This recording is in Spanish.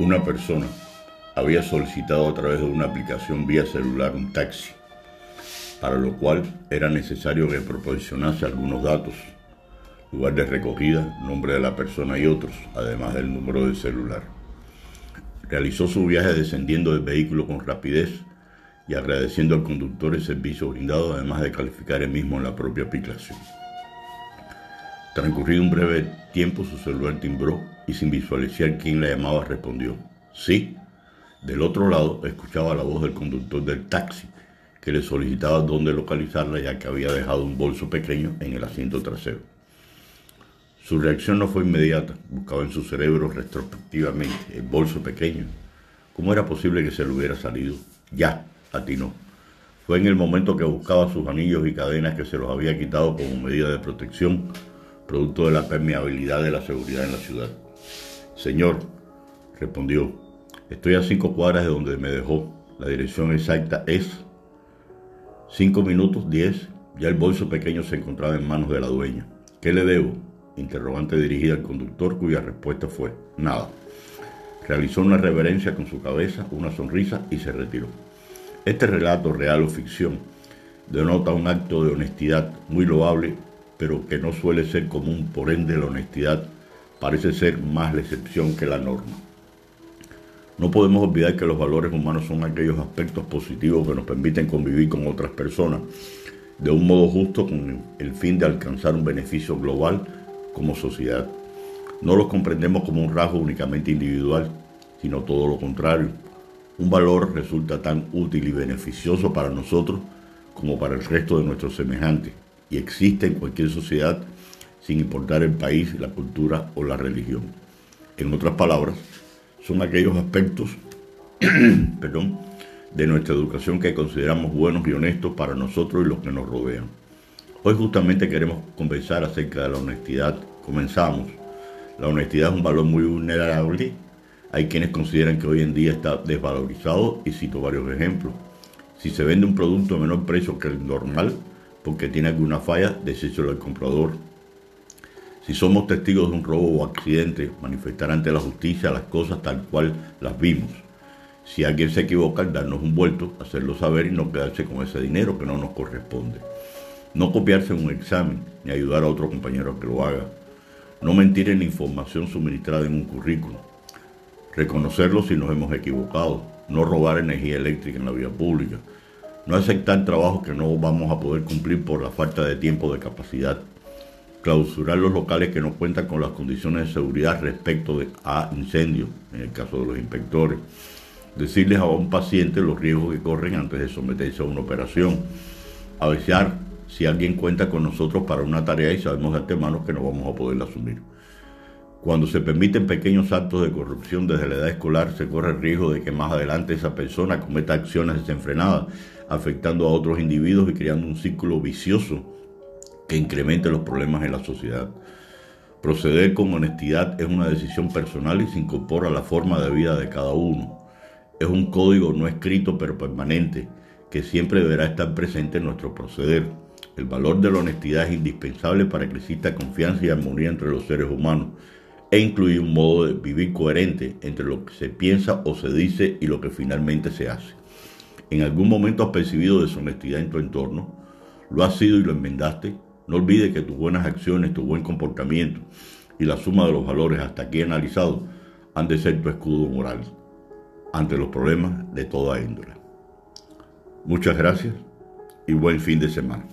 una persona había solicitado a través de una aplicación vía celular un taxi, para lo cual era necesario que proporcionase algunos datos, lugar de recogida, nombre de la persona y otros, además del número de celular. Realizó su viaje descendiendo del vehículo con rapidez y agradeciendo al conductor el servicio brindado, además de calificar el mismo en la propia aplicación. Transcurrido un breve tiempo, su celular timbró y sin visualizar quién la llamaba respondió, sí. Del otro lado escuchaba la voz del conductor del taxi que le solicitaba dónde localizarla ya que había dejado un bolso pequeño en el asiento trasero. Su reacción no fue inmediata, buscaba en su cerebro retrospectivamente el bolso pequeño. ¿Cómo era posible que se le hubiera salido? Ya, atinó. Fue en el momento que buscaba sus anillos y cadenas que se los había quitado como medida de protección producto de la permeabilidad de la seguridad en la ciudad. Señor, respondió, estoy a cinco cuadras de donde me dejó. La dirección exacta es cinco minutos diez. Ya el bolso pequeño se encontraba en manos de la dueña. ¿Qué le debo? Interrogante dirigida al conductor cuya respuesta fue nada. Realizó una reverencia con su cabeza, una sonrisa y se retiró. Este relato, real o ficción, denota un acto de honestidad muy loable pero que no suele ser común, por ende la honestidad parece ser más la excepción que la norma. No podemos olvidar que los valores humanos son aquellos aspectos positivos que nos permiten convivir con otras personas de un modo justo con el fin de alcanzar un beneficio global como sociedad. No los comprendemos como un rasgo únicamente individual, sino todo lo contrario. Un valor resulta tan útil y beneficioso para nosotros como para el resto de nuestros semejantes y existe en cualquier sociedad sin importar el país, la cultura o la religión. En otras palabras, son aquellos aspectos perdón, de nuestra educación que consideramos buenos y honestos para nosotros y los que nos rodean. Hoy justamente queremos conversar acerca de la honestidad. Comenzamos. La honestidad es un valor muy vulnerable. Hay quienes consideran que hoy en día está desvalorizado y cito varios ejemplos. Si se vende un producto a menor precio que el normal, porque tiene alguna falla, decírselo al comprador. Si somos testigos de un robo o accidente, manifestar ante la justicia las cosas tal cual las vimos. Si alguien se equivoca, darnos un vuelto, hacerlo saber y no quedarse con ese dinero que no nos corresponde. No copiarse en un examen ni ayudar a otro compañero a que lo haga. No mentir en la información suministrada en un currículo. Reconocerlo si nos hemos equivocado. No robar energía eléctrica en la vía pública no aceptar trabajos que no vamos a poder cumplir por la falta de tiempo de capacidad. Clausurar los locales que no cuentan con las condiciones de seguridad respecto a incendios, en el caso de los inspectores. Decirles a un paciente los riesgos que corren antes de someterse a una operación. Avisar si alguien cuenta con nosotros para una tarea y sabemos de antemano que no vamos a poder asumir. Cuando se permiten pequeños actos de corrupción desde la edad escolar, se corre el riesgo de que más adelante esa persona cometa acciones desenfrenadas, afectando a otros individuos y creando un círculo vicioso que incremente los problemas en la sociedad. Proceder con honestidad es una decisión personal y se incorpora a la forma de vida de cada uno. Es un código no escrito pero permanente que siempre deberá estar presente en nuestro proceder. El valor de la honestidad es indispensable para que exista confianza y armonía entre los seres humanos e incluye un modo de vivir coherente entre lo que se piensa o se dice y lo que finalmente se hace. En algún momento has percibido deshonestidad en tu entorno, lo has sido y lo enmendaste. No olvides que tus buenas acciones, tu buen comportamiento y la suma de los valores hasta aquí analizados han de ser tu escudo moral ante los problemas de toda índole. Muchas gracias y buen fin de semana.